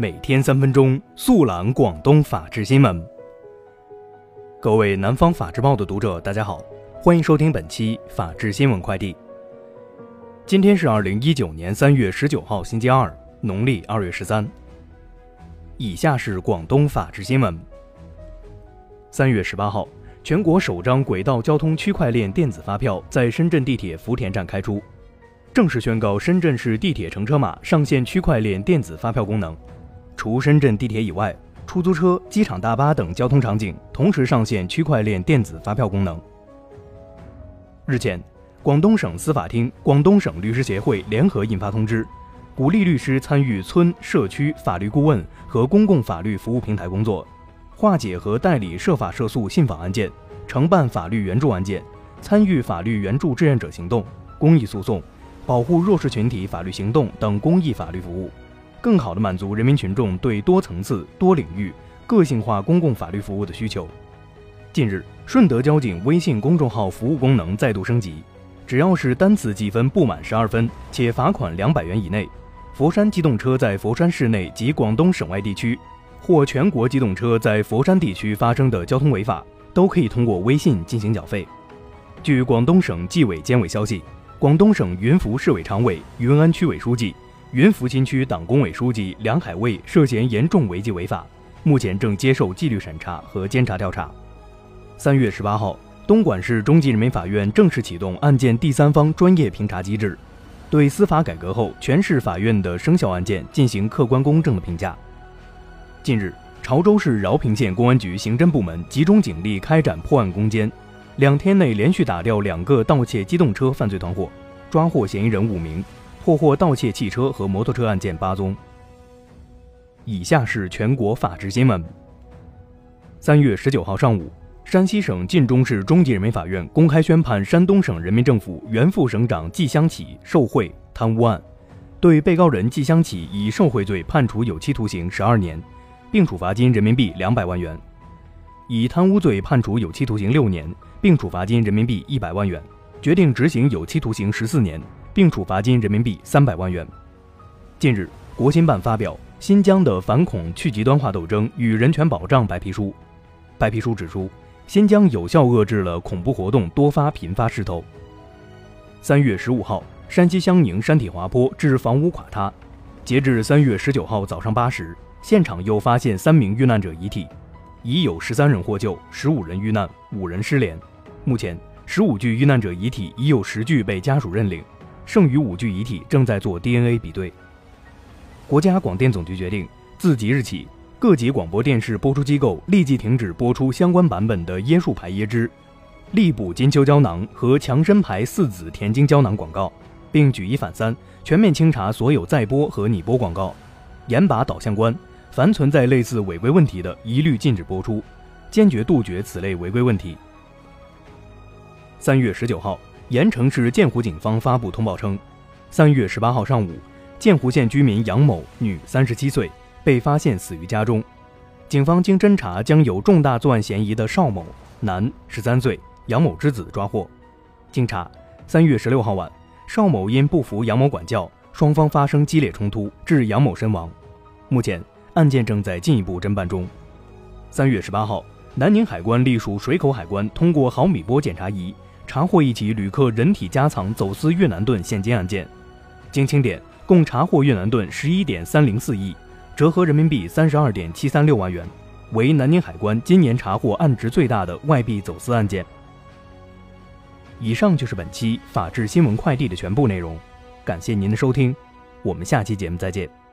每天三分钟速览广东法治新闻。各位南方法制报的读者，大家好，欢迎收听本期法治新闻快递。今天是二零一九年三月十九号，星期二，农历二月十三。以下是广东法治新闻。三月十八号，全国首张轨道交通区块链电子发票在深圳地铁福田站开出。正式宣告深圳市地铁乘车码上线区块链电子发票功能，除深圳地铁以外，出租车、机场大巴等交通场景同时上线区块链电子发票功能。日前，广东省司法厅、广东省律师协会联合印发通知，鼓励律师参与村社区法律顾问和公共法律服务平台工作，化解和代理涉法涉诉信访案件，承办法律援助案件，参与法律援助志愿者行动、公益诉讼。保护弱势群体法律行动等公益法律服务，更好地满足人民群众对多层次、多领域、个性化公共法律服务的需求。近日，顺德交警微信公众号服务功能再度升级，只要是单次记分不满十二分且罚款两百元以内，佛山机动车在佛山市内及广东省外地区，或全国机动车在佛山地区发生的交通违法，都可以通过微信进行缴费。据广东省纪委监委消息。广东省云浮市委常委、云安区委书记、云浮新区党工委书记梁海卫涉嫌严重违纪违法，目前正接受纪律审查和监察调查。三月十八号，东莞市中级人民法院正式启动案件第三方专业评查机制，对司法改革后全市法院的生效案件进行客观公正的评价。近日，潮州市饶平县公安局刑侦部门集中警力开展破案攻坚。两天内连续打掉两个盗窃机动车犯罪团伙，抓获嫌疑人五名，破获盗窃汽车和摩托车案件八宗。以下是全国法制新闻。三月十九号上午，山西省晋中市中级人民法院公开宣判山东省人民政府原副省长季湘启受贿贪污案，对被告人季湘启以受贿罪判处有期徒刑十二年，并处罚金人民币两百万元；以贪污罪判处有期徒刑六年。并处罚金人民币一百万元，决定执行有期徒刑十四年，并处罚金人民币三百万元。近日，国新办发表《新疆的反恐去极端化斗争与人权保障白皮书》。白皮书指出，新疆有效遏制了恐怖活动多发频发势头。三月十五号，山西襄宁山体滑坡致房屋垮塌，截至三月十九号早上八时，现场又发现三名遇难者遗体。已有十三人获救，十五人遇难，五人失联。目前，十五具遇难者遗体已有十具被家属认领，剩余五具遗体正在做 DNA 比对。国家广电总局决定，自即日起，各级广播电视播出机构立即停止播出相关版本的椰树牌椰汁、力补金秋胶囊和强身牌四子甜精胶囊广告，并举一反三，全面清查所有在播和拟播广告，严把导向关。凡存在类似违规问题的，一律禁止播出，坚决杜绝此类违规问题。三月十九号，盐城市建湖警方发布通报称，三月十八号上午，建湖县居民杨某，女，三十七岁，被发现死于家中。警方经侦查，将有重大作案嫌疑的邵某，男，十三岁，杨某之子抓获。经查，三月十六号晚，邵某因不服杨某管教，双方发生激烈冲突，致杨某身亡。目前。案件正在进一步侦办中。三月十八号，南宁海关隶属水口海关通过毫米波检查仪查获一起旅客人体夹藏走私越南盾现金案件，经清点，共查获越南盾十一点三零四亿，折合人民币三十二点七三六万元，为南宁海关今年查获案值最大的外币走私案件。以上就是本期法治新闻快递的全部内容，感谢您的收听，我们下期节目再见。